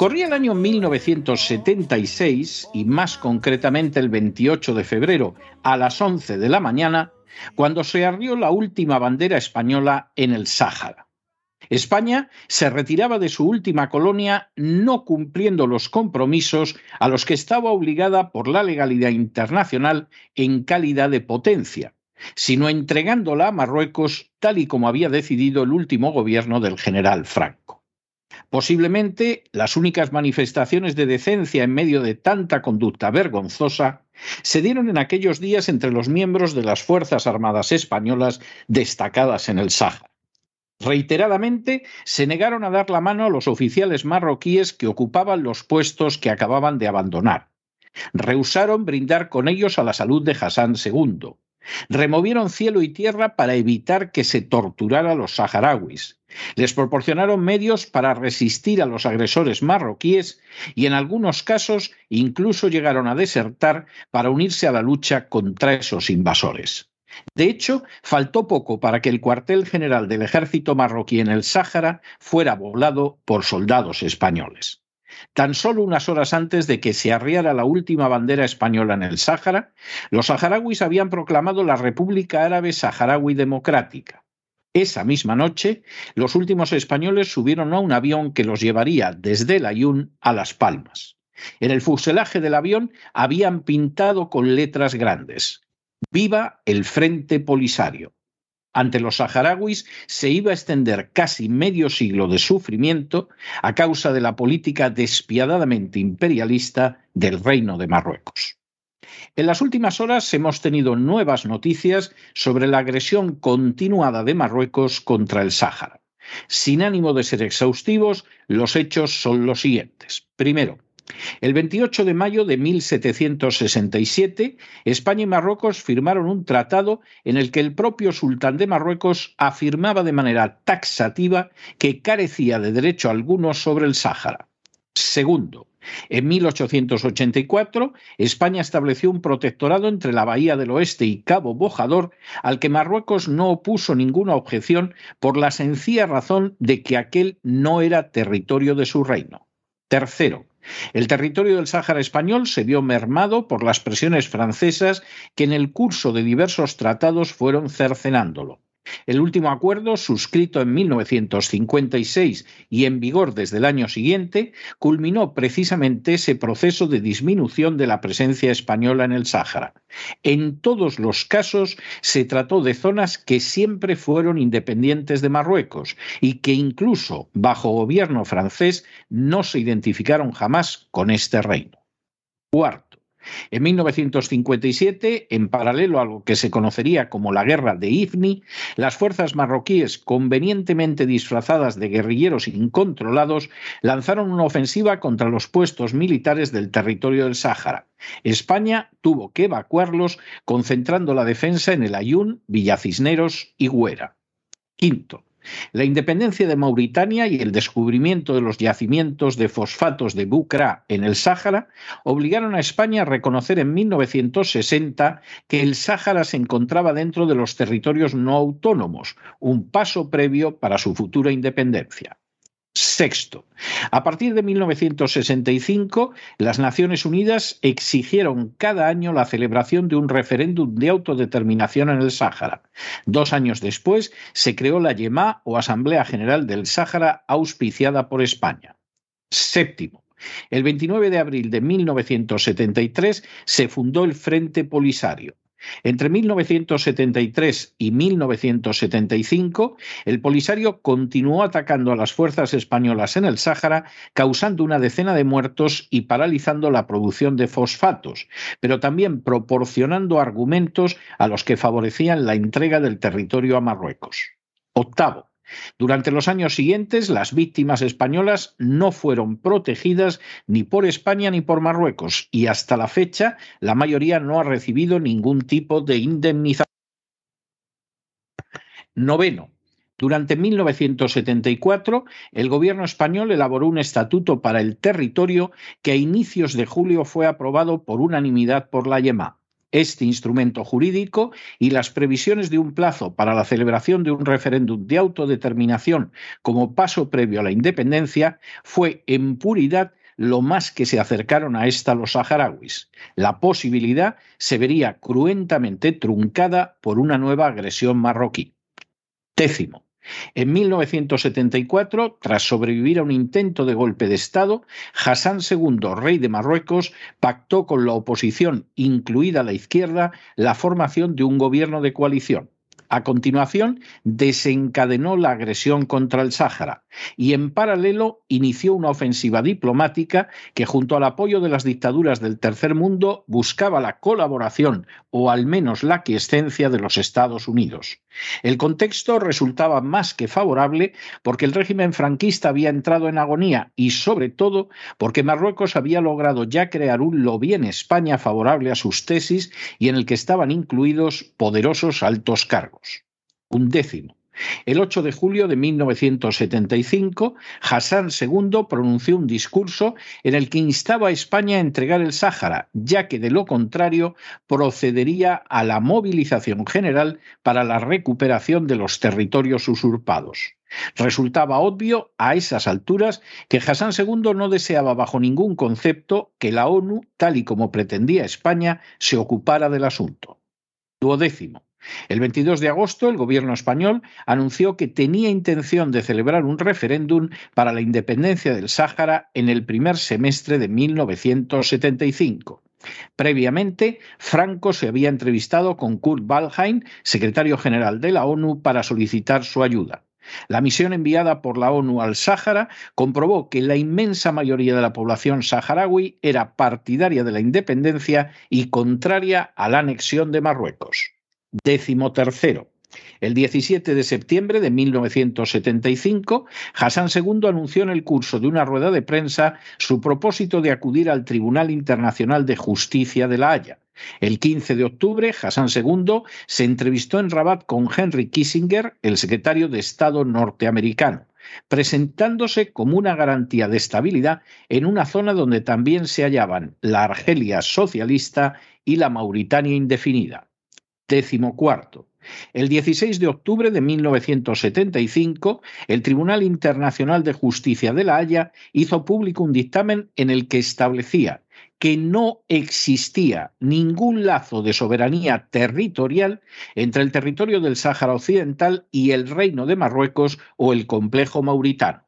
Corría el año 1976 y más concretamente el 28 de febrero a las 11 de la mañana, cuando se arrió la última bandera española en el Sáhara. España se retiraba de su última colonia no cumpliendo los compromisos a los que estaba obligada por la legalidad internacional en calidad de potencia, sino entregándola a Marruecos tal y como había decidido el último gobierno del general Franco. Posiblemente las únicas manifestaciones de decencia en medio de tanta conducta vergonzosa se dieron en aquellos días entre los miembros de las Fuerzas Armadas españolas destacadas en el Sáhara. Reiteradamente se negaron a dar la mano a los oficiales marroquíes que ocupaban los puestos que acababan de abandonar. Rehusaron brindar con ellos a la salud de Hassan II. Removieron cielo y tierra para evitar que se torturara a los saharauis. Les proporcionaron medios para resistir a los agresores marroquíes y en algunos casos incluso llegaron a desertar para unirse a la lucha contra esos invasores. De hecho, faltó poco para que el cuartel general del ejército marroquí en el Sáhara fuera poblado por soldados españoles. Tan solo unas horas antes de que se arriara la última bandera española en el Sáhara, los saharauis habían proclamado la República Árabe Saharaui Democrática. Esa misma noche, los últimos españoles subieron a un avión que los llevaría desde el Ayun a Las Palmas. En el fuselaje del avión habían pintado con letras grandes Viva el Frente Polisario. Ante los saharauis se iba a extender casi medio siglo de sufrimiento a causa de la política despiadadamente imperialista del Reino de Marruecos. En las últimas horas hemos tenido nuevas noticias sobre la agresión continuada de Marruecos contra el Sáhara. Sin ánimo de ser exhaustivos, los hechos son los siguientes. Primero, el 28 de mayo de 1767, España y Marruecos firmaron un tratado en el que el propio sultán de Marruecos afirmaba de manera taxativa que carecía de derecho alguno sobre el Sáhara. Segundo, en 1884, España estableció un protectorado entre la Bahía del Oeste y Cabo Bojador, al que Marruecos no opuso ninguna objeción por la sencilla razón de que aquel no era territorio de su reino. Tercero, el territorio del Sáhara español se vio mermado por las presiones francesas que en el curso de diversos tratados fueron cercenándolo. El último acuerdo, suscrito en 1956 y en vigor desde el año siguiente, culminó precisamente ese proceso de disminución de la presencia española en el Sáhara. En todos los casos se trató de zonas que siempre fueron independientes de Marruecos y que incluso bajo gobierno francés no se identificaron jamás con este reino. Cuarto, En 1957, en paralelo a lo que se conocería como la Guerra de Ifni, las fuerzas marroquíes, convenientemente disfrazadas de guerrilleros incontrolados, lanzaron una ofensiva contra los puestos militares del territorio del Sáhara. España tuvo que evacuarlos, concentrando la defensa en el Ayun, Villacisneros y Güera. Quinto, la independencia de Mauritania y el descubrimiento de los yacimientos de fosfatos de Bucra en el Sáhara obligaron a España a reconocer en 1960 que el Sáhara se encontraba dentro de los territorios no autónomos, un paso previo para su futura independencia. Sexto, a partir de 1965, las Naciones Unidas exigieron cada año la celebración de un referéndum de autodeterminación en el Sáhara. Dos años después, se creó la YEMA o Asamblea General del Sáhara, auspiciada por España. Séptimo, el 29 de abril de 1973 se fundó el Frente Polisario. Entre 1973 y 1975, el Polisario continuó atacando a las fuerzas españolas en el Sáhara, causando una decena de muertos y paralizando la producción de fosfatos, pero también proporcionando argumentos a los que favorecían la entrega del territorio a Marruecos. Octavo, durante los años siguientes, las víctimas españolas no fueron protegidas ni por España ni por Marruecos y hasta la fecha la mayoría no ha recibido ningún tipo de indemnización. Noveno. Durante 1974, el gobierno español elaboró un estatuto para el territorio que a inicios de julio fue aprobado por unanimidad por la YEMA este instrumento jurídico y las previsiones de un plazo para la celebración de un referéndum de autodeterminación como paso previo a la independencia fue en puridad lo más que se acercaron a esta los saharauis. La posibilidad se vería cruentamente truncada por una nueva agresión marroquí. Décimo. En 1974, tras sobrevivir a un intento de golpe de Estado, Hassan II, rey de Marruecos, pactó con la oposición, incluida la izquierda, la formación de un gobierno de coalición. A continuación, desencadenó la agresión contra el Sáhara y, en paralelo, inició una ofensiva diplomática que, junto al apoyo de las dictaduras del tercer mundo, buscaba la colaboración o al menos la quiescencia de los Estados Unidos. El contexto resultaba más que favorable porque el régimen franquista había entrado en agonía y, sobre todo, porque Marruecos había logrado ya crear un lobby en España favorable a sus tesis y en el que estaban incluidos poderosos altos cargos. Un décimo. El 8 de julio de 1975, Hassan II pronunció un discurso en el que instaba a España a entregar el Sáhara, ya que de lo contrario procedería a la movilización general para la recuperación de los territorios usurpados. Resultaba obvio a esas alturas que Hassan II no deseaba bajo ningún concepto que la ONU, tal y como pretendía España, se ocupara del asunto. Duodécimo. El 22 de agosto, el gobierno español anunció que tenía intención de celebrar un referéndum para la independencia del Sáhara en el primer semestre de 1975. Previamente, Franco se había entrevistado con Kurt Waldheim, secretario general de la ONU, para solicitar su ayuda. La misión enviada por la ONU al Sáhara comprobó que la inmensa mayoría de la población saharaui era partidaria de la independencia y contraria a la anexión de Marruecos. Décimo. El 17 de septiembre de 1975, Hassan II anunció en el curso de una rueda de prensa su propósito de acudir al Tribunal Internacional de Justicia de La Haya. El 15 de octubre, Hassan II se entrevistó en Rabat con Henry Kissinger, el secretario de Estado norteamericano presentándose como una garantía de estabilidad en una zona donde también se hallaban la Argelia socialista y la Mauritania indefinida. Décimo cuarto. El 16 de octubre de 1975, el Tribunal Internacional de Justicia de La Haya hizo público un dictamen en el que establecía que no existía ningún lazo de soberanía territorial entre el territorio del Sáhara Occidental y el Reino de Marruecos o el complejo mauritano.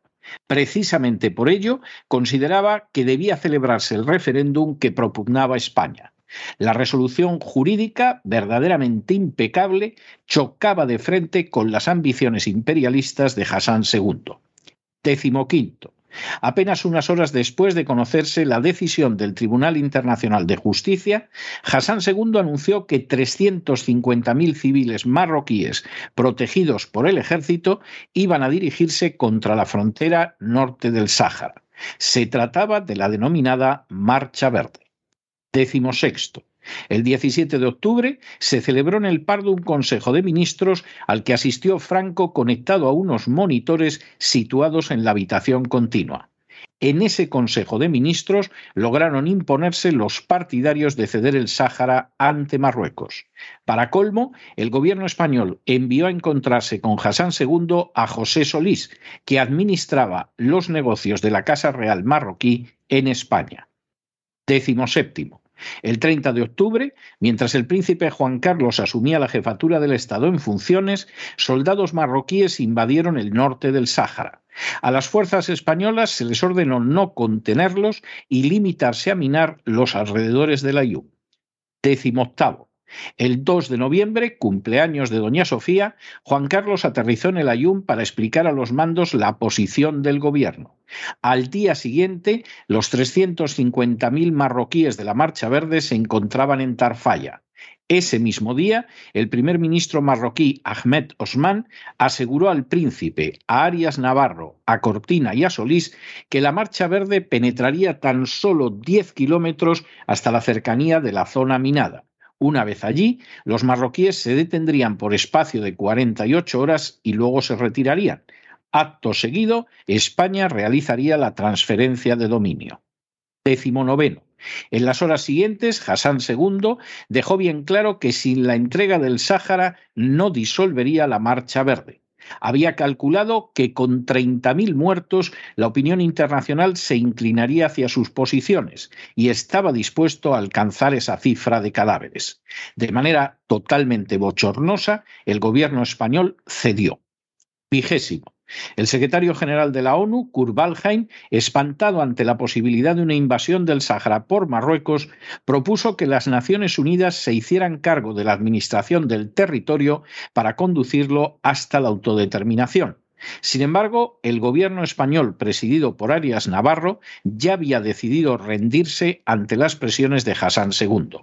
Precisamente por ello, consideraba que debía celebrarse el referéndum que propugnaba España. La resolución jurídica, verdaderamente impecable, chocaba de frente con las ambiciones imperialistas de Hassan II. Décimo quinto. Apenas unas horas después de conocerse la decisión del Tribunal Internacional de Justicia, Hassan II anunció que 350.000 civiles marroquíes protegidos por el ejército iban a dirigirse contra la frontera norte del Sáhara. Se trataba de la denominada Marcha Verde. Décimo sexto. El 17 de octubre se celebró en el Pardo un Consejo de Ministros al que asistió Franco conectado a unos monitores situados en la habitación continua. En ese Consejo de Ministros lograron imponerse los partidarios de ceder el Sáhara ante Marruecos. Para colmo, el gobierno español envió a encontrarse con Hassan II a José Solís, que administraba los negocios de la Casa Real marroquí en España. Décimo séptimo. El 30 de octubre, mientras el príncipe Juan Carlos asumía la jefatura del Estado en funciones, soldados marroquíes invadieron el norte del Sáhara. A las fuerzas españolas se les ordenó no contenerlos y limitarse a minar los alrededores de la. Décimo octavo. El 2 de noviembre, cumpleaños de Doña Sofía, Juan Carlos aterrizó en el Ayun para explicar a los mandos la posición del gobierno. Al día siguiente, los 350.000 marroquíes de la Marcha Verde se encontraban en Tarfaya. Ese mismo día, el primer ministro marroquí Ahmed Osman aseguró al príncipe, a Arias Navarro, a Cortina y a Solís que la Marcha Verde penetraría tan solo 10 kilómetros hasta la cercanía de la zona minada. Una vez allí, los marroquíes se detendrían por espacio de 48 horas y luego se retirarían. Acto seguido, España realizaría la transferencia de dominio. Décimo noveno. En las horas siguientes, Hassan II dejó bien claro que sin la entrega del Sáhara no disolvería la Marcha Verde había calculado que con 30.000 muertos la opinión internacional se inclinaría hacia sus posiciones y estaba dispuesto a alcanzar esa cifra de cadáveres. De manera totalmente bochornosa, el gobierno español cedió. Vigésimo. El secretario general de la ONU, Kurt espantado ante la posibilidad de una invasión del Sáhara por Marruecos, propuso que las Naciones Unidas se hicieran cargo de la administración del territorio para conducirlo hasta la autodeterminación. Sin embargo, el gobierno español, presidido por Arias Navarro, ya había decidido rendirse ante las presiones de Hassan II.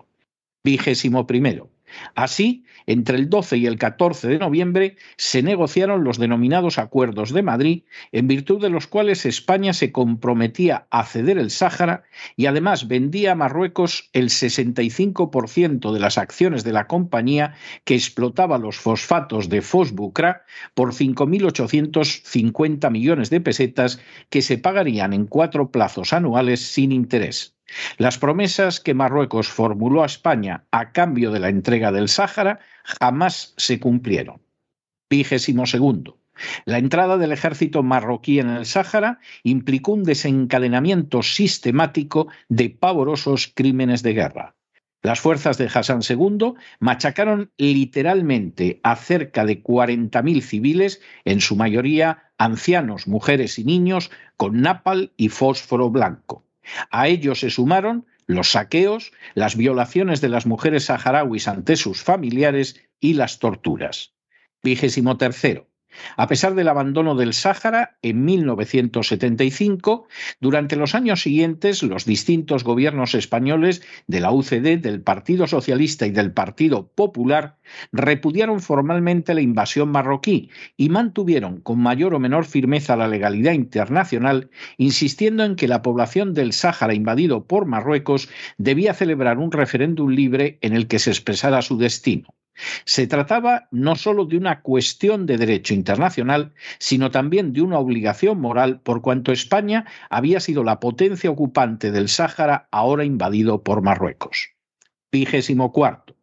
Vigésimo primero. Así, entre el 12 y el 14 de noviembre se negociaron los denominados Acuerdos de Madrid, en virtud de los cuales España se comprometía a ceder el Sáhara y además vendía a Marruecos el 65% de las acciones de la compañía que explotaba los fosfatos de Fosbucra por 5.850 millones de pesetas que se pagarían en cuatro plazos anuales sin interés. Las promesas que Marruecos formuló a España a cambio de la entrega del Sáhara jamás se cumplieron. Vigésimo segundo. La entrada del ejército marroquí en el Sáhara implicó un desencadenamiento sistemático de pavorosos crímenes de guerra. Las fuerzas de Hassan II machacaron literalmente a cerca de 40.000 civiles, en su mayoría ancianos, mujeres y niños, con napal y fósforo blanco. A ellos se sumaron los saqueos, las violaciones de las mujeres saharauis ante sus familiares y las torturas. Vigésimo tercero. A pesar del abandono del Sáhara en 1975, durante los años siguientes los distintos gobiernos españoles de la UCD, del Partido Socialista y del Partido Popular repudiaron formalmente la invasión marroquí y mantuvieron con mayor o menor firmeza la legalidad internacional, insistiendo en que la población del Sáhara invadido por Marruecos debía celebrar un referéndum libre en el que se expresara su destino. Se trataba no solo de una cuestión de derecho internacional, sino también de una obligación moral por cuanto España había sido la potencia ocupante del Sáhara ahora invadido por Marruecos. Vigésimo cuarto.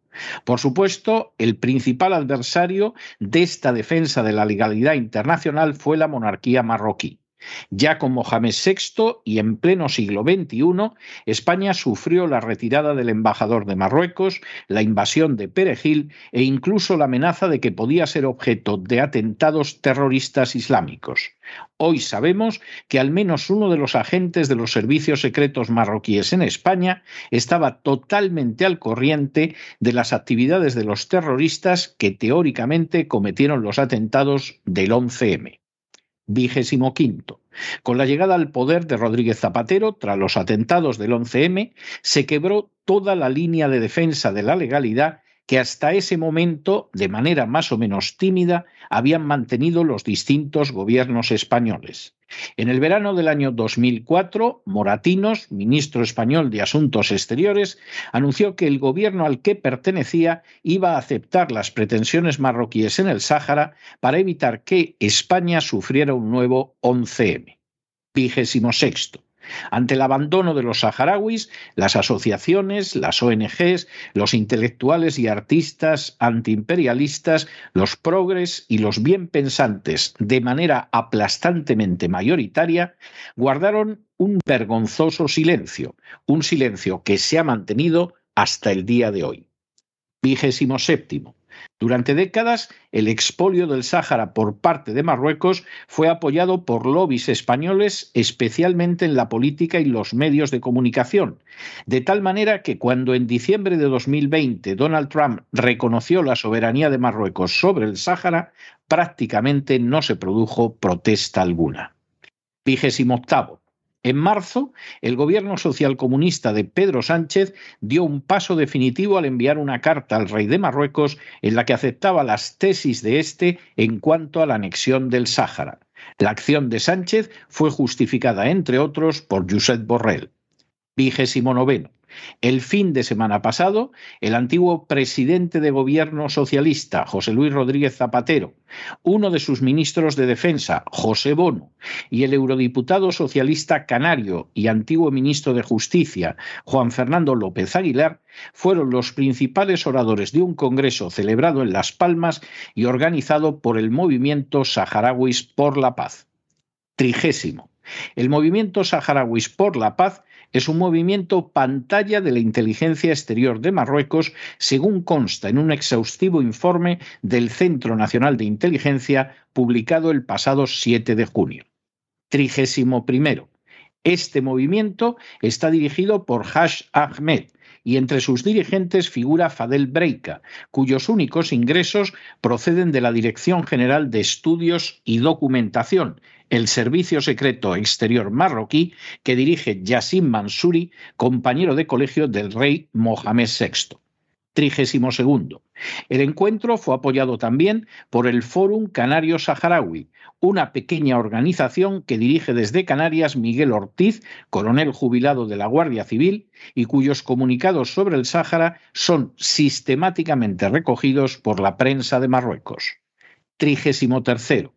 Por supuesto, el principal adversario de esta defensa de la legalidad internacional fue la monarquía marroquí. Ya con Mohamed VI y en pleno siglo XXI, España sufrió la retirada del embajador de Marruecos, la invasión de Perejil e incluso la amenaza de que podía ser objeto de atentados terroristas islámicos. Hoy sabemos que al menos uno de los agentes de los servicios secretos marroquíes en España estaba totalmente al corriente de las actividades de los terroristas que teóricamente cometieron los atentados del 11M. Vigésimo quinto. Con la llegada al poder de Rodríguez Zapatero, tras los atentados del 11M, se quebró toda la línea de defensa de la legalidad que hasta ese momento, de manera más o menos tímida, habían mantenido los distintos gobiernos españoles. En el verano del año 2004, Moratinos, ministro español de Asuntos Exteriores, anunció que el gobierno al que pertenecía iba a aceptar las pretensiones marroquíes en el Sáhara para evitar que España sufriera un nuevo 11M. Vigésimo sexto. Ante el abandono de los saharauis, las asociaciones, las ONGs, los intelectuales y artistas antiimperialistas, los progres y los bien pensantes, de manera aplastantemente mayoritaria, guardaron un vergonzoso silencio, un silencio que se ha mantenido hasta el día de hoy. Vigésimo séptimo. Durante décadas, el expolio del Sáhara por parte de Marruecos fue apoyado por lobbies españoles, especialmente en la política y los medios de comunicación, de tal manera que cuando en diciembre de 2020 Donald Trump reconoció la soberanía de Marruecos sobre el Sáhara, prácticamente no se produjo protesta alguna. Vigésimo octavo. En marzo, el gobierno socialcomunista de Pedro Sánchez dio un paso definitivo al enviar una carta al rey de Marruecos en la que aceptaba las tesis de este en cuanto a la anexión del Sáhara. La acción de Sánchez fue justificada, entre otros, por Josep Borrell. Vigésimo noveno. El fin de semana pasado, el antiguo presidente de gobierno socialista, José Luis Rodríguez Zapatero, uno de sus ministros de defensa, José Bono, y el eurodiputado socialista canario y antiguo ministro de Justicia, Juan Fernando López Aguilar, fueron los principales oradores de un congreso celebrado en Las Palmas y organizado por el movimiento Saharauis por la Paz. Trigésimo. El movimiento Saharauis por la Paz es un movimiento pantalla de la inteligencia exterior de Marruecos, según consta en un exhaustivo informe del Centro Nacional de Inteligencia publicado el pasado 7 de junio. Trigésimo primero. Este movimiento está dirigido por Hash Ahmed, y entre sus dirigentes figura Fadel Breika, cuyos únicos ingresos proceden de la Dirección General de Estudios y Documentación, el servicio secreto exterior marroquí que dirige Yassin Mansouri, compañero de colegio del rey Mohamed VI. Trigésimo segundo. El encuentro fue apoyado también por el Fórum Canario Saharaui, una pequeña organización que dirige desde Canarias Miguel Ortiz, coronel jubilado de la Guardia Civil, y cuyos comunicados sobre el Sáhara son sistemáticamente recogidos por la prensa de Marruecos. Trigésimo tercero.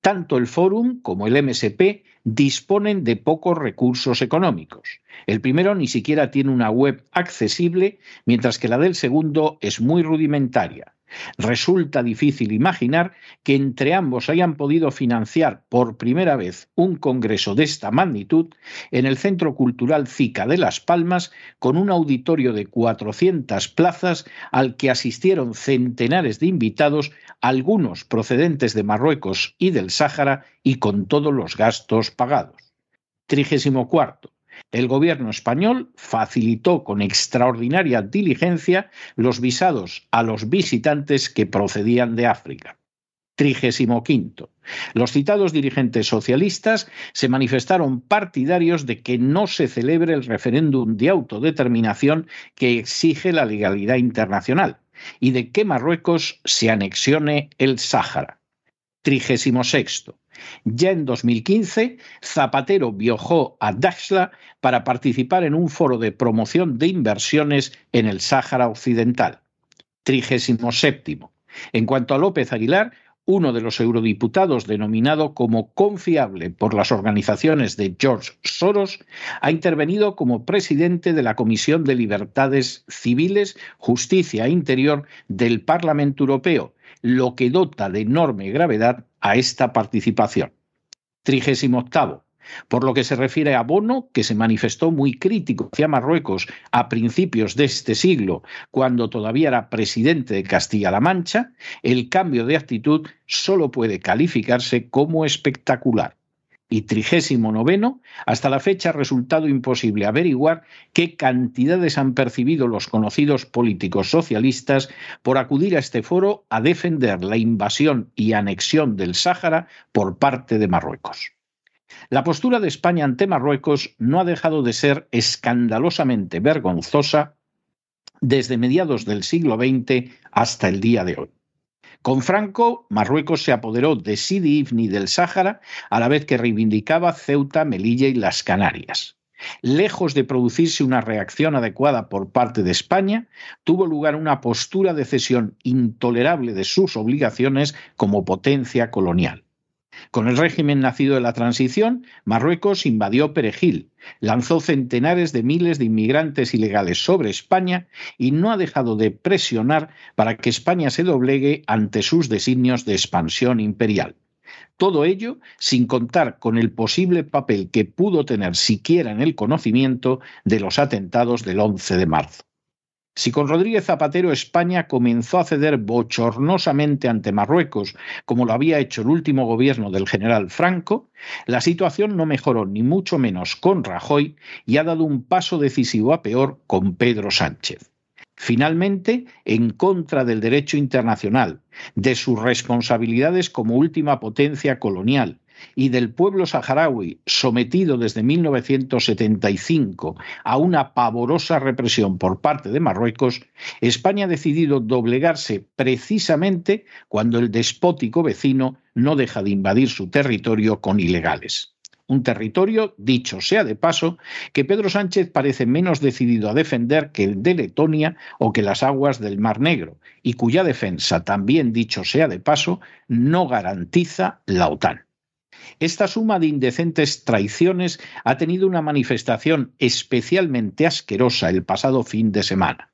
Tanto el Fórum como el MSP disponen de pocos recursos económicos. El primero ni siquiera tiene una web accesible, mientras que la del segundo es muy rudimentaria. Resulta difícil imaginar que entre ambos hayan podido financiar por primera vez un congreso de esta magnitud en el Centro Cultural Cica de Las Palmas, con un auditorio de 400 plazas al que asistieron centenares de invitados, algunos procedentes de Marruecos y del Sáhara, y con todos los gastos pagados. Trigésimo cuarto el gobierno español facilitó con extraordinaria diligencia los visados a los visitantes que procedían de África. Trigésimo quinto. Los citados dirigentes socialistas se manifestaron partidarios de que no se celebre el referéndum de autodeterminación que exige la legalidad internacional y de que Marruecos se anexione el Sáhara. Trigésimo sexto. Ya en 2015, Zapatero viajó a Daxla para participar en un foro de promoción de inversiones en el Sáhara Occidental. Trigésimo séptimo. En cuanto a López Aguilar, uno de los eurodiputados denominado como confiable por las organizaciones de George Soros, ha intervenido como presidente de la Comisión de Libertades Civiles, Justicia e Interior del Parlamento Europeo, lo que dota de enorme gravedad a esta participación. Trigésimo octavo. Por lo que se refiere a Bono, que se manifestó muy crítico hacia Marruecos a principios de este siglo, cuando todavía era presidente de Castilla-La Mancha, el cambio de actitud solo puede calificarse como espectacular. y trigésimo noveno, hasta la fecha ha resultado imposible averiguar qué cantidades han percibido los conocidos políticos socialistas por acudir a este foro a defender la invasión y anexión del Sáhara por parte de Marruecos. La postura de España ante Marruecos no ha dejado de ser escandalosamente vergonzosa desde mediados del siglo XX hasta el día de hoy. Con Franco, Marruecos se apoderó de Sidi Ifni del Sáhara, a la vez que reivindicaba Ceuta, Melilla y las Canarias. Lejos de producirse una reacción adecuada por parte de España, tuvo lugar una postura de cesión intolerable de sus obligaciones como potencia colonial. Con el régimen nacido de la transición, Marruecos invadió Perejil, lanzó centenares de miles de inmigrantes ilegales sobre España y no ha dejado de presionar para que España se doblegue ante sus designios de expansión imperial. Todo ello sin contar con el posible papel que pudo tener siquiera en el conocimiento de los atentados del 11 de marzo. Si con Rodríguez Zapatero España comenzó a ceder bochornosamente ante Marruecos, como lo había hecho el último gobierno del general Franco, la situación no mejoró ni mucho menos con Rajoy y ha dado un paso decisivo a peor con Pedro Sánchez. Finalmente, en contra del derecho internacional, de sus responsabilidades como última potencia colonial y del pueblo saharaui sometido desde 1975 a una pavorosa represión por parte de Marruecos, España ha decidido doblegarse precisamente cuando el despótico vecino no deja de invadir su territorio con ilegales. Un territorio, dicho sea de paso, que Pedro Sánchez parece menos decidido a defender que el de Letonia o que las aguas del Mar Negro, y cuya defensa, también dicho sea de paso, no garantiza la OTAN. Esta suma de indecentes traiciones ha tenido una manifestación especialmente asquerosa el pasado fin de semana.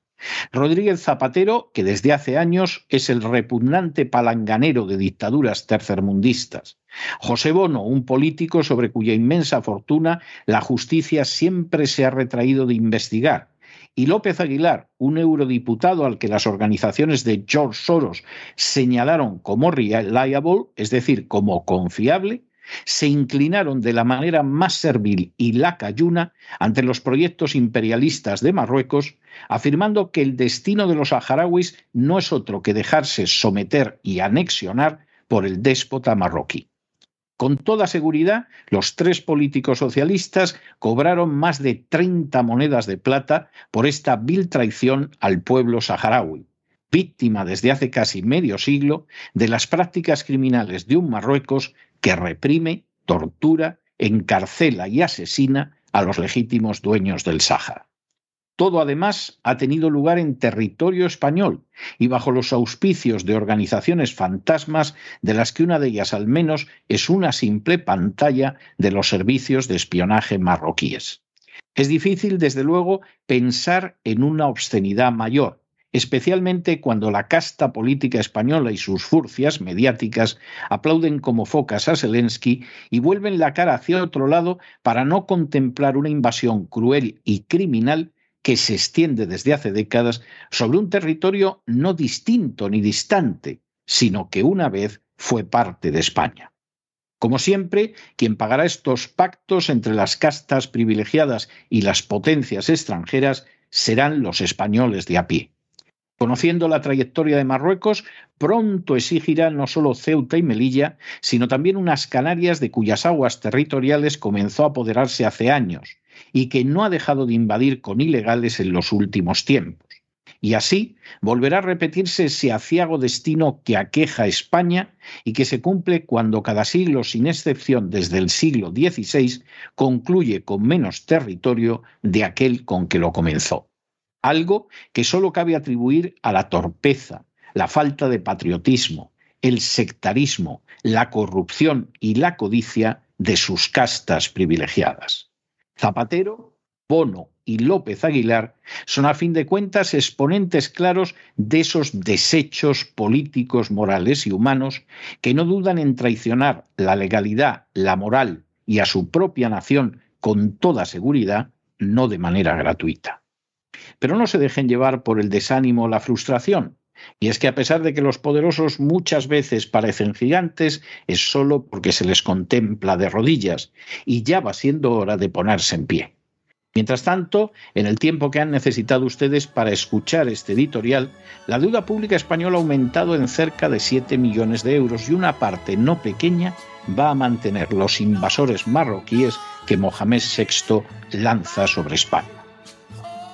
Rodríguez Zapatero, que desde hace años es el repugnante palanganero de dictaduras tercermundistas. José Bono, un político sobre cuya inmensa fortuna la justicia siempre se ha retraído de investigar. Y López Aguilar, un eurodiputado al que las organizaciones de George Soros señalaron como reliable, es decir, como confiable, se inclinaron de la manera más servil y lacayuna ante los proyectos imperialistas de Marruecos, afirmando que el destino de los saharauis no es otro que dejarse someter y anexionar por el déspota marroquí. Con toda seguridad, los tres políticos socialistas cobraron más de 30 monedas de plata por esta vil traición al pueblo saharaui, víctima desde hace casi medio siglo de las prácticas criminales de un Marruecos que reprime, tortura, encarcela y asesina a los legítimos dueños del Sáhara. Todo además ha tenido lugar en territorio español y bajo los auspicios de organizaciones fantasmas de las que una de ellas al menos es una simple pantalla de los servicios de espionaje marroquíes. Es difícil, desde luego, pensar en una obscenidad mayor, especialmente cuando la casta política española y sus furcias mediáticas aplauden como focas a Zelensky y vuelven la cara hacia otro lado para no contemplar una invasión cruel y criminal que se extiende desde hace décadas sobre un territorio no distinto ni distante, sino que una vez fue parte de España. Como siempre, quien pagará estos pactos entre las castas privilegiadas y las potencias extranjeras serán los españoles de a pie. Conociendo la trayectoria de Marruecos, pronto exigirá no solo Ceuta y Melilla, sino también unas Canarias de cuyas aguas territoriales comenzó a apoderarse hace años y que no ha dejado de invadir con ilegales en los últimos tiempos. Y así volverá a repetirse ese aciago destino que aqueja a España y que se cumple cuando cada siglo, sin excepción desde el siglo XVI, concluye con menos territorio de aquel con que lo comenzó algo que solo cabe atribuir a la torpeza, la falta de patriotismo, el sectarismo, la corrupción y la codicia de sus castas privilegiadas. Zapatero, Bono y López Aguilar son a fin de cuentas exponentes claros de esos desechos políticos, morales y humanos que no dudan en traicionar la legalidad, la moral y a su propia nación con toda seguridad, no de manera gratuita. Pero no se dejen llevar por el desánimo o la frustración. Y es que a pesar de que los poderosos muchas veces parecen gigantes, es solo porque se les contempla de rodillas, y ya va siendo hora de ponerse en pie. Mientras tanto, en el tiempo que han necesitado ustedes para escuchar este editorial, la deuda pública española ha aumentado en cerca de 7 millones de euros y una parte no pequeña va a mantener los invasores marroquíes que Mohamed VI lanza sobre España.